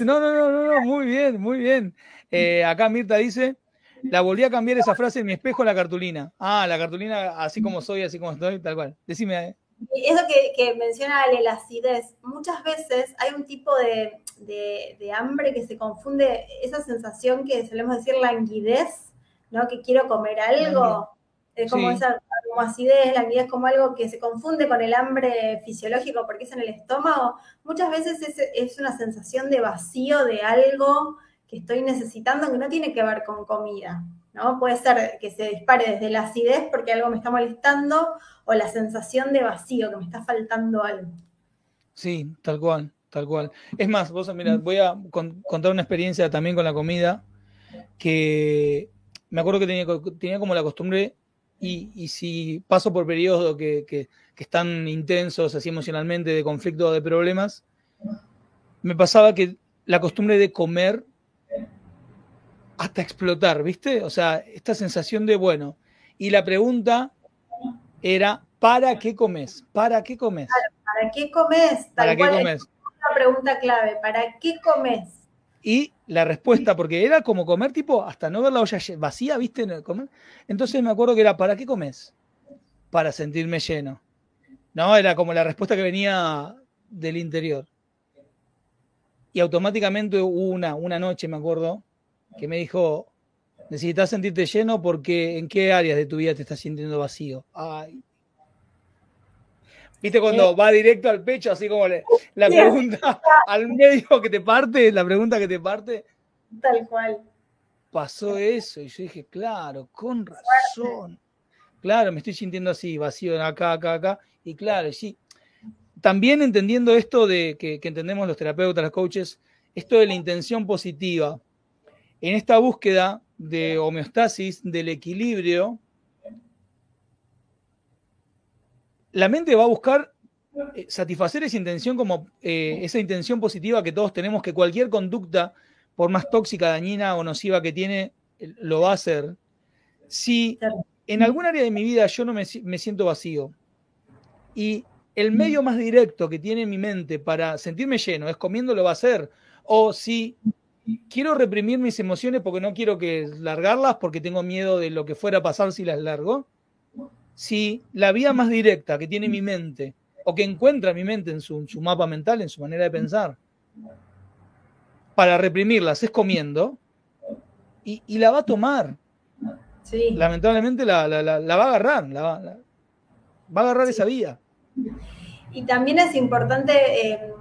no, no, no, no, muy bien, muy bien. Eh, acá Mirta dice, la volví a cambiar esa frase en mi espejo a la cartulina. Ah, la cartulina, así como soy, así como estoy, tal cual. Decime. Eh. Eso que, menciona Ale, la acidez. Muchas veces hay un tipo de, hambre que se confunde, esa sensación que solemos decir languidez, ¿no? Que quiero comer algo. Es como esa como acidez, languidez como algo que se confunde con el hambre fisiológico porque es en el estómago. Muchas veces es, es una sensación de vacío de algo que estoy necesitando que no tiene que ver con comida, ¿no? Puede ser que se dispare desde la acidez porque algo me está molestando o la sensación de vacío, que me está faltando algo. Sí, tal cual, tal cual. Es más, vos, mira, voy a contar una experiencia también con la comida que me acuerdo que tenía, tenía como la costumbre y, si paso por periodos que, que, que, están intensos así emocionalmente, de conflicto o de problemas, me pasaba que la costumbre de comer hasta explotar, ¿viste? O sea, esta sensación de, bueno, y la pregunta era, ¿para qué comes? ¿Para qué comes? ¿Para qué comes? ¿Para qué comes? una pregunta clave, ¿para qué comes? Y la respuesta, porque era como comer tipo, hasta no ver la olla vacía, ¿viste? Entonces me acuerdo que era, ¿para qué comes? Para sentirme lleno. No, era como la respuesta que venía del interior. Y automáticamente hubo una, una noche, me acuerdo, que me dijo, necesitas sentirte lleno porque en qué áreas de tu vida te estás sintiendo vacío. Ay. ¿Viste cuando va directo al pecho, así como la pregunta al medio que te parte, la pregunta que te parte? Tal cual. Pasó eso y yo dije, claro, con razón. Claro, me estoy sintiendo así, vacío acá, acá, acá. Y claro, sí. También entendiendo esto de que, que entendemos los terapeutas, los coaches, esto de la intención positiva en esta búsqueda de homeostasis, del equilibrio, la mente va a buscar eh, satisfacer esa intención como eh, esa intención positiva que todos tenemos, que cualquier conducta, por más tóxica, dañina o nociva que tiene, eh, lo va a hacer. Si en algún área de mi vida yo no me, me siento vacío y el medio más directo que tiene mi mente para sentirme lleno es comiendo, lo va a hacer. O si quiero reprimir mis emociones porque no quiero que largarlas porque tengo miedo de lo que fuera a pasar si las largo. Si la vía más directa que tiene mi mente o que encuentra mi mente en su, mapa mental, en su manera de pensar, para reprimirlas es comiendo y, la va a tomar. Lamentablemente la, va a agarrar, la va, a agarrar esa vía. Y también es importante... Eh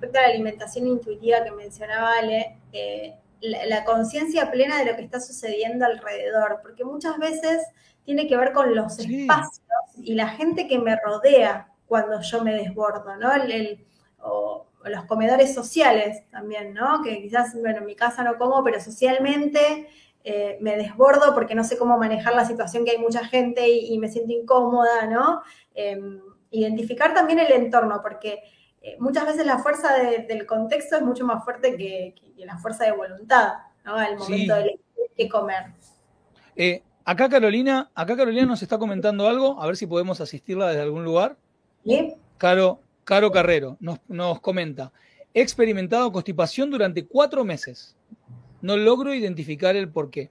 respecto a la alimentación intuitiva que mencionaba Ale, eh, la, conciencia plena de lo que está sucediendo alrededor, porque muchas veces tiene que ver con los espacios y la gente que me rodea cuando yo me desbordo, ¿no? El, o, los comedores sociales también, ¿no? Que quizás, bueno, en mi casa no como, pero socialmente eh, me desbordo porque no sé cómo manejar la situación que hay mucha gente y, me siento incómoda, ¿no? Em, identificar también el entorno, porque eh, muchas veces la fuerza del contexto es mucho más fuerte que, la fuerza de voluntad, ¿no? Al momento de comer. Eh, acá Carolina, acá Carolina nos está comentando algo, a ver si podemos asistirla desde algún lugar. ¿Sí? Caro, Caro Carrero nos, nos comenta, he experimentado constipación durante cuatro meses. No logro identificar el por qué.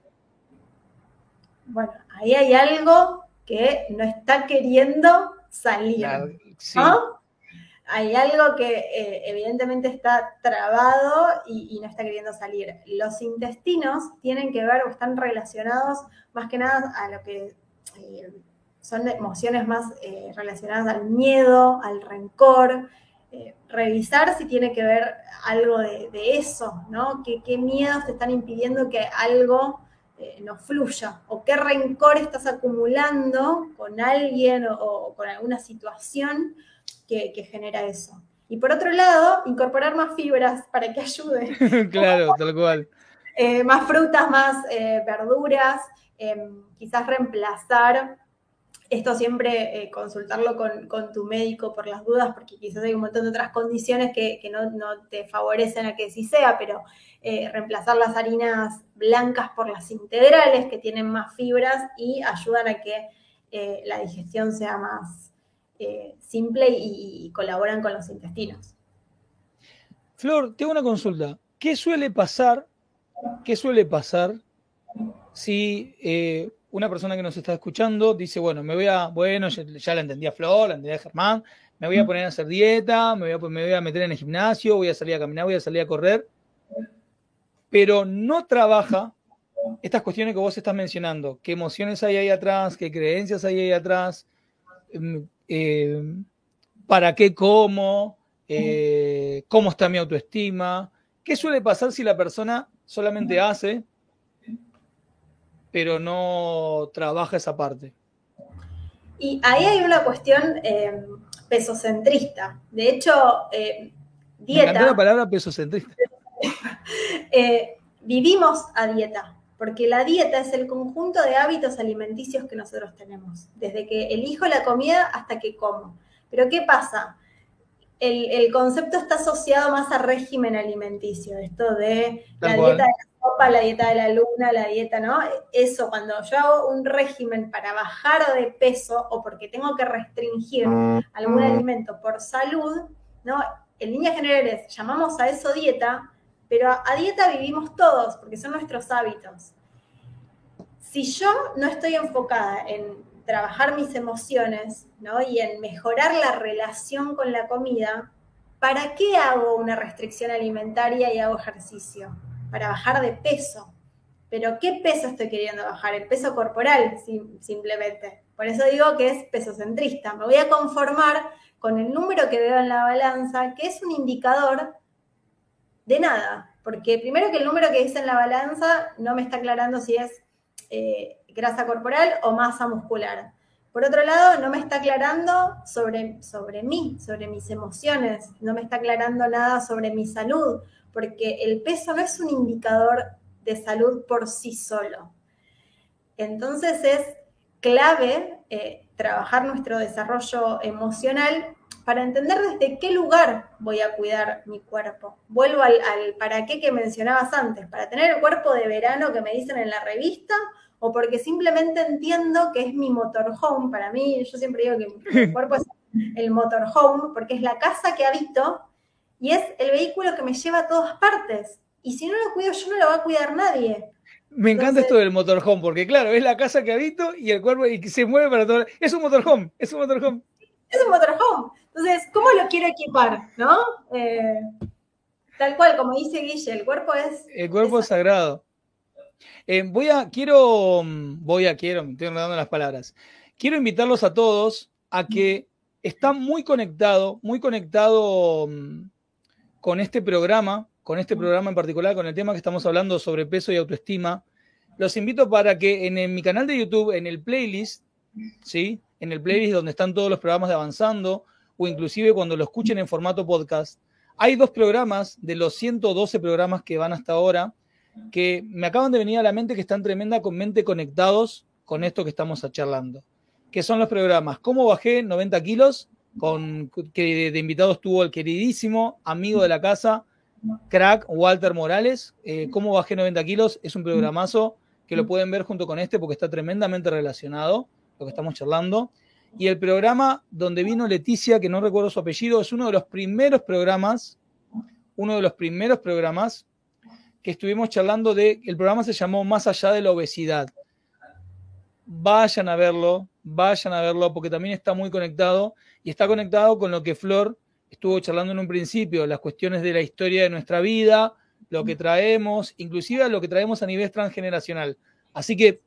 Bueno, ahí hay algo que no está queriendo salir. Hay algo que eh, evidentemente está trabado y, no está queriendo salir. Los intestinos tienen que ver o están relacionados más que nada a lo que eh, son emociones más eh, relacionadas al miedo, al rencor. revisar si tiene que ver algo de, eso, ¿no? ¿Qué, miedos te están impidiendo que algo no fluya? ¿O qué rencor estás acumulando con alguien o con alguna situación? Que, genera eso. Y por otro lado, incorporar más fibras para que ayude. claro, tal cual. Eh, más frutas, más eh, verduras, em, quizás reemplazar. Esto siempre eh, consultarlo con, tu médico por las dudas, porque quizás hay un montón de otras condiciones que, no, no, te favorecen a que sí sea, pero reemplazar las harinas blancas por las integrales, que tienen más fibras y ayudan a que la digestión sea más, eh, simple y, colaboran con los intestinos. Flor, tengo una consulta. ¿Qué suele pasar? ¿Qué suele pasar si eh, una persona que nos está escuchando dice, bueno, me voy a, bueno, ya, la entendía Flor, la entendía Germán, me voy a poner a hacer dieta, me voy a, me voy a meter en el gimnasio, voy a salir a caminar, voy a salir a correr, pero no trabaja estas cuestiones que vos estás mencionando, qué emociones hay ahí atrás, qué creencias hay ahí atrás, mm, eh, para qué como, eh, cómo está mi autoestima, qué suele pasar si la persona solamente hace, pero no trabaja esa parte. Y ahí hay una cuestión eh, pesocentrista. De hecho, dieta. Me la palabra pesocentrista. vivimos a dieta porque la dieta es el conjunto de hábitos alimenticios que nosotros tenemos, desde que elijo la comida hasta que como. Pero ¿qué pasa? El, concepto está asociado más a régimen alimenticio, esto de la dieta de la sopa, la dieta de la luna, la dieta, ¿no? Eso, cuando yo hago un régimen para bajar de peso o porque tengo que restringir algún alimento por salud, ¿no? En líneas generales llamamos a eso dieta, pero a, dieta vivimos todos, porque son nuestros hábitos. Si yo no estoy enfocada en trabajar mis emociones ¿no? y en mejorar la relación con la comida, ¿para qué hago una restricción alimentaria y hago ejercicio? Para bajar de peso. Pero ¿qué peso estoy queriendo bajar? El peso corporal, simplemente. Por eso digo que es peso centrista. Me voy a conformar con el número que veo en la balanza, que es un indicador de nada, porque primero que el número que dice en la balanza no me está aclarando si es eh, grasa corporal o masa muscular. Por otro lado, no me está aclarando sobre, sobre mí, sobre mis emociones, no me está aclarando nada sobre mi salud, porque el peso no es un indicador de salud por sí solo. Entonces es clave eh, trabajar nuestro desarrollo emocional para entender desde qué lugar voy a cuidar mi cuerpo. Vuelvo al, para qué que mencionabas antes, para tener el cuerpo de verano que me dicen en la revista o porque simplemente entiendo que es mi motorhome. Para mí, yo siempre digo que mi cuerpo es el motorhome porque es la casa que habito y es el vehículo que me lleva a todas partes. Y si no lo cuido yo, no lo va a cuidar nadie. Me encanta esto del motorhome, porque claro, es la casa que habito y el cuerpo y se mueve para todo. Es un motorhome, es un motorhome. Es un motorhome. Entonces, ¿cómo lo quiero equipar? ¿No? Eh, tal cual, como dice Guille, el cuerpo es. El cuerpo es, sagrado. Eh, voy a, quiero, voy a, quiero, me estoy dando las palabras. Quiero invitarlos a todos a que está muy conectado, muy conectado mm, con este programa, con este programa en particular, con el tema que estamos hablando sobre peso y autoestima, los invito para que en, mi canal de YouTube, en el playlist, ¿sí? En el playlist donde están todos los programas de Avanzando, o inclusive cuando lo escuchen en formato podcast, hay dos programas de los 112 programas que van hasta ahora que me acaban de venir a la mente que están tremendamente conectados con esto que estamos charlando, que son los programas Cómo bajé 90 kilos, con, que de invitados tuvo el queridísimo amigo de la casa, crack Walter Morales. Eh, Cómo bajé 90 kilos es un programazo que lo pueden ver junto con este porque está tremendamente relacionado, lo que estamos charlando. Y el programa donde vino Leticia, que no recuerdo su apellido, es uno de los primeros programas, uno de los primeros programas que estuvimos charlando de, el programa se llamó Más allá de la obesidad. Vayan a verlo, vayan a verlo, porque también está muy conectado y está conectado con lo que Flor estuvo charlando en un principio, las cuestiones de la historia de nuestra vida, lo que traemos, inclusive lo que traemos a nivel transgeneracional. Así que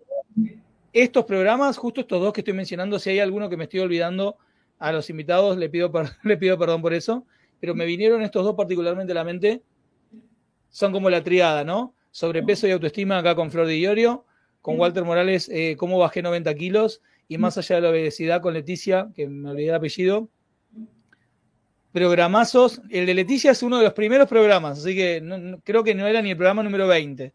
estos programas, justo estos dos que estoy mencionando, si hay alguno que me estoy olvidando a los invitados, le pido, le pido perdón por eso, pero me vinieron estos dos particularmente a la mente son como la triada, ¿no? Sobrepeso y autoestima acá con Flor de Iorio, con Walter Morales, eh, cómo bajé 90 kilos, y más allá de la obesidad con Leticia, que me olvidé el apellido. Programazos, el de Leticia es uno de los primeros programas, así que creo que no era ni el programa número 20.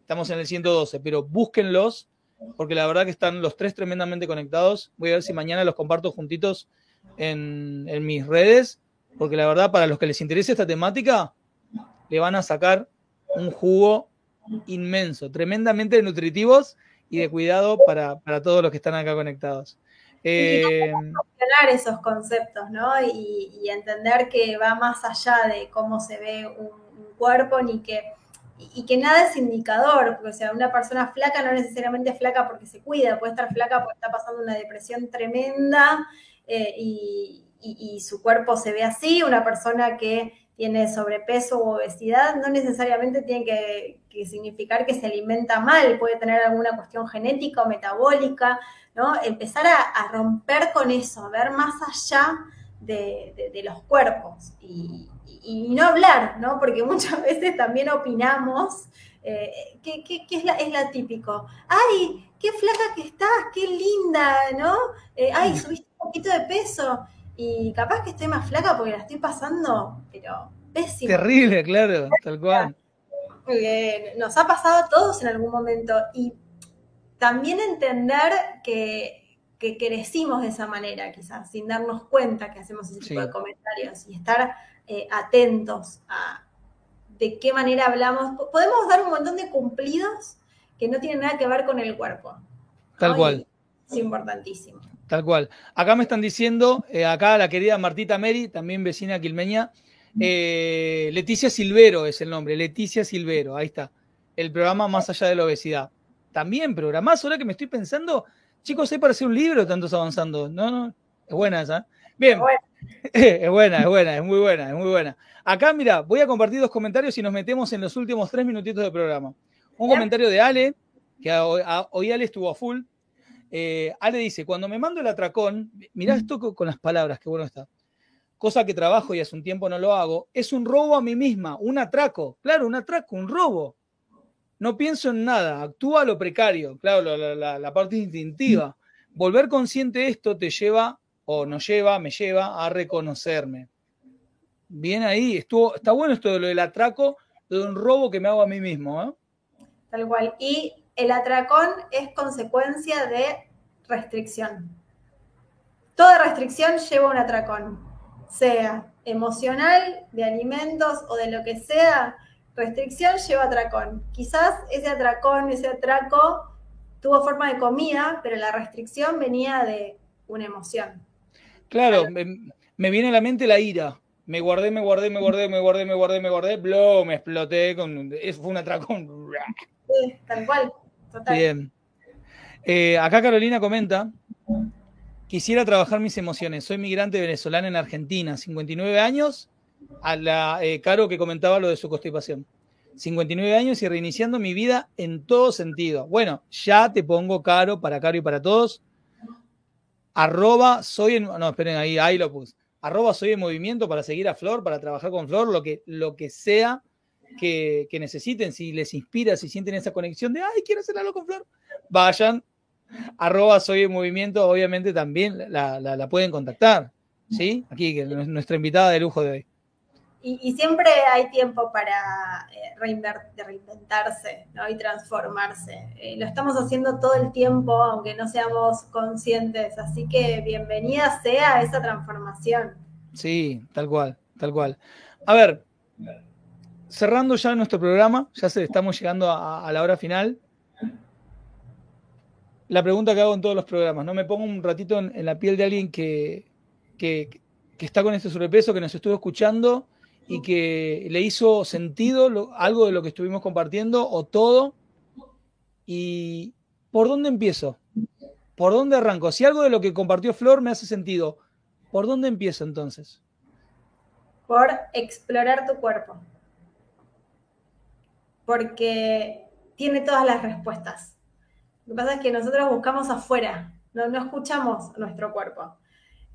Estamos en el 112, pero búsquenlos, porque la verdad que están los tres tremendamente conectados. Voy a ver si mañana los comparto juntitos en, en mis redes, porque la verdad, para los que les interese esta temática, le van a sacar un jugo inmenso, tremendamente nutritivos y de cuidado para, todos los que están acá conectados. Eh, esos conceptos, ¿no? Y, entender que va más allá de cómo se ve un, cuerpo, ni que, y, que nada es indicador, o sea, una persona flaca no necesariamente es flaca porque se cuida, puede estar flaca porque está pasando una depresión tremenda eh, y, su cuerpo se ve así, una persona que tiene sobrepeso u obesidad, no necesariamente tiene que, significar que se alimenta mal, puede tener alguna cuestión genética o metabólica, ¿no? Empezar a, romper con eso, ver más allá de, los cuerpos y, no hablar, ¿no? Porque muchas veces también opinamos, eh, que, es, la, es la típico, ay, qué flaca que estás, qué linda, ¿no? Eh, ay, mm. subiste un poquito de peso. Y capaz que estoy más flaca porque la estoy pasando, pero pésimo. Terrible, claro, tal cual. nos ha pasado a todos en algún momento. Y también entender que, crecimos de esa manera, quizás, sin darnos cuenta que hacemos ese tipo de comentarios y estar eh, atentos a de qué manera hablamos. Podemos dar un montón de cumplidos que no tienen nada que ver con el cuerpo. Tal cual. Es importantísimo. Tal cual. Acá me están diciendo, eh, acá la querida Martita Meri, también vecina quilmeña, eh, Leticia Silvero es el nombre, Leticia Silvero, ahí está. El programa Más allá de la obesidad. También programás, ahora que me estoy pensando, chicos, hay para hacer un libro, tantos avanzando. No, no, es buena esa. Bien, es buena, es buena, es muy buena, es muy buena. Acá, mira, voy a compartir dos comentarios y nos metemos en los últimos tres minutitos de programa. Un comentario de Ale, que hoy Ale estuvo a full, eh, Ale dice, cuando me mando el atracón, mirá esto con las palabras, qué bueno está. Cosa que trabajo y hace un tiempo no lo hago, es un robo a mí misma, un atraco. Claro, un atraco, un robo. No pienso en nada, actúa lo precario, claro, la, parte instintiva. Mm. Volver consciente de esto te lleva, o nos lleva, me lleva a reconocerme. Bien ahí, estuvo, está bueno esto de lo del atraco, de un robo que me hago a mí mismo. ¿eh? Tal cual. Y el atracón es consecuencia de restricción. Toda restricción lleva un atracón, sea emocional, de alimentos o de lo que sea, restricción lleva atracón. Quizás ese atracón, ese atraco tuvo forma de comida, pero la restricción venía de una emoción. Claro, me, viene a la mente la ira. Me guardé, me guardé, me guardé, me guardé, me guardé, me guardé, blow, me exploté, con, eso fue un atracón. Sí, tal cual. Bien. Eh, acá Carolina comenta, quisiera trabajar mis emociones. Soy migrante venezolana en Argentina, 59 años, a la eh, Caro que comentaba lo de su constipación. 59 años y reiniciando mi vida en todo sentido. Bueno, ya te pongo Caro para Caro y para todos. Arroba soy en, no, esperen ahí, ahí lo puse. arroba soy de movimiento para seguir a Flor, para trabajar con Flor, lo que, lo que sea que, necesiten, si les inspira, si sienten esa conexión de, ay, quiero hacer algo con Flor, vayan, arroba soy de movimiento, obviamente también la, pueden contactar, ¿sí? Aquí, que nuestra invitada de lujo de hoy. Y, siempre hay tiempo para eh, reinventarse y transformarse. Eh, lo estamos haciendo todo el tiempo, aunque no seamos conscientes. Así que bienvenida sea esa transformación. Sí, tal cual, tal cual. A ver, cerrando ya nuestro programa, ya se, estamos llegando a, la hora final. La pregunta que hago en todos los programas, ¿no? Me pongo un ratito en, la piel de alguien que, que, que está con este sobrepeso, que nos estuvo escuchando y que le hizo sentido algo de lo que estuvimos compartiendo o todo. ¿Y por dónde empiezo? ¿Por dónde arranco? Si algo de lo que compartió Flor me hace sentido, ¿por dónde empiezo entonces? Por explorar tu cuerpo. Porque tiene todas las respuestas. Lo que pasa es que nosotros buscamos afuera, no, no escuchamos nuestro cuerpo.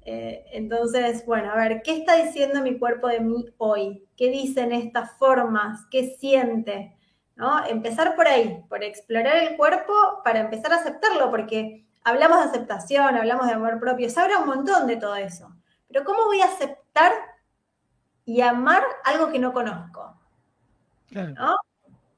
Eh, entonces, bueno, a ver, ¿qué está diciendo mi cuerpo de mí hoy? ¿Qué dicen estas formas? ¿Qué siente? ¿No? Empezar por ahí, por explorar el cuerpo para empezar a aceptarlo, porque hablamos de aceptación, hablamos de amor propio, se habla un montón de todo eso. Pero ¿cómo voy a aceptar y amar algo que no conozco? ¿No?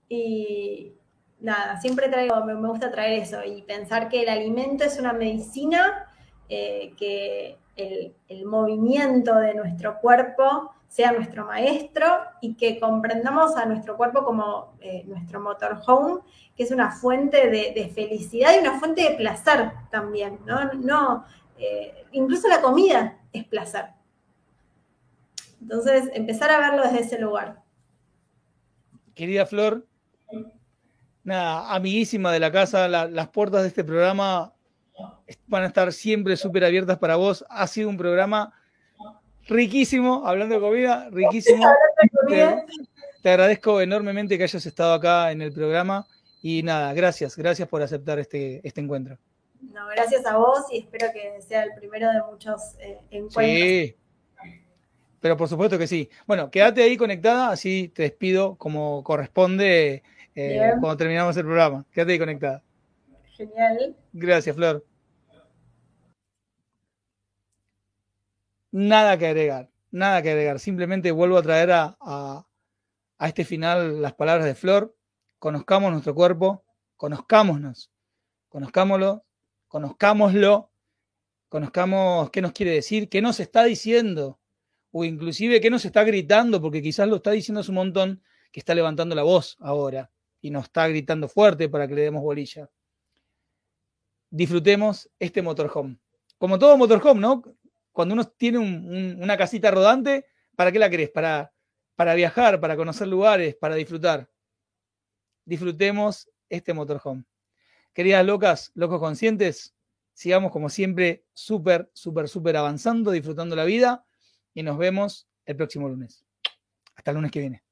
Y nada, siempre traigo, me gusta traer eso y pensar que el alimento es una medicina eh, que el, movimiento de nuestro cuerpo sea nuestro maestro y que comprendamos a nuestro cuerpo como eh, nuestro motorhome, que es una fuente de, felicidad y una fuente de placer también, ¿no? no eh, incluso la comida es placer. Entonces, empezar a verlo desde ese lugar. Querida Flor, nada, amiguísima de la casa, las puertas de este programa van a estar siempre súper abiertas para vos. Ha sido un programa riquísimo, hablando de comida, riquísimo. Te, agradezco enormemente que hayas estado acá en el programa y nada, gracias, gracias por aceptar este, este encuentro. No, gracias a vos y espero que sea el primero de muchos eh, encuentros. Sí, pero por supuesto que sí. Bueno, quédate ahí conectada, así te despido como corresponde eh, cuando terminamos el programa. Quédate ahí conectada. Genial. Gracias, Flor. Nada que agregar, nada que agregar. Simplemente vuelvo a traer a, a, este final las palabras de Flor. Conozcamos nuestro cuerpo, conozcámonos, conozcámoslo, conozcámoslo, conozcamos qué nos quiere decir, qué nos está diciendo, o inclusive qué nos está gritando, porque quizás lo está diciendo hace un montón, que está levantando la voz ahora y nos está gritando fuerte para que le demos bolilla disfrutemos este motorhome. Como todo motorhome, ¿no? Cuando uno tiene una casita rodante, ¿para qué la querés? Para, para viajar, para conocer lugares, para disfrutar. Disfrutemos este motorhome. Queridas locas, locos conscientes, sigamos como siempre súper, súper, súper avanzando, disfrutando la vida y nos vemos el próximo lunes. Hasta el lunes que viene.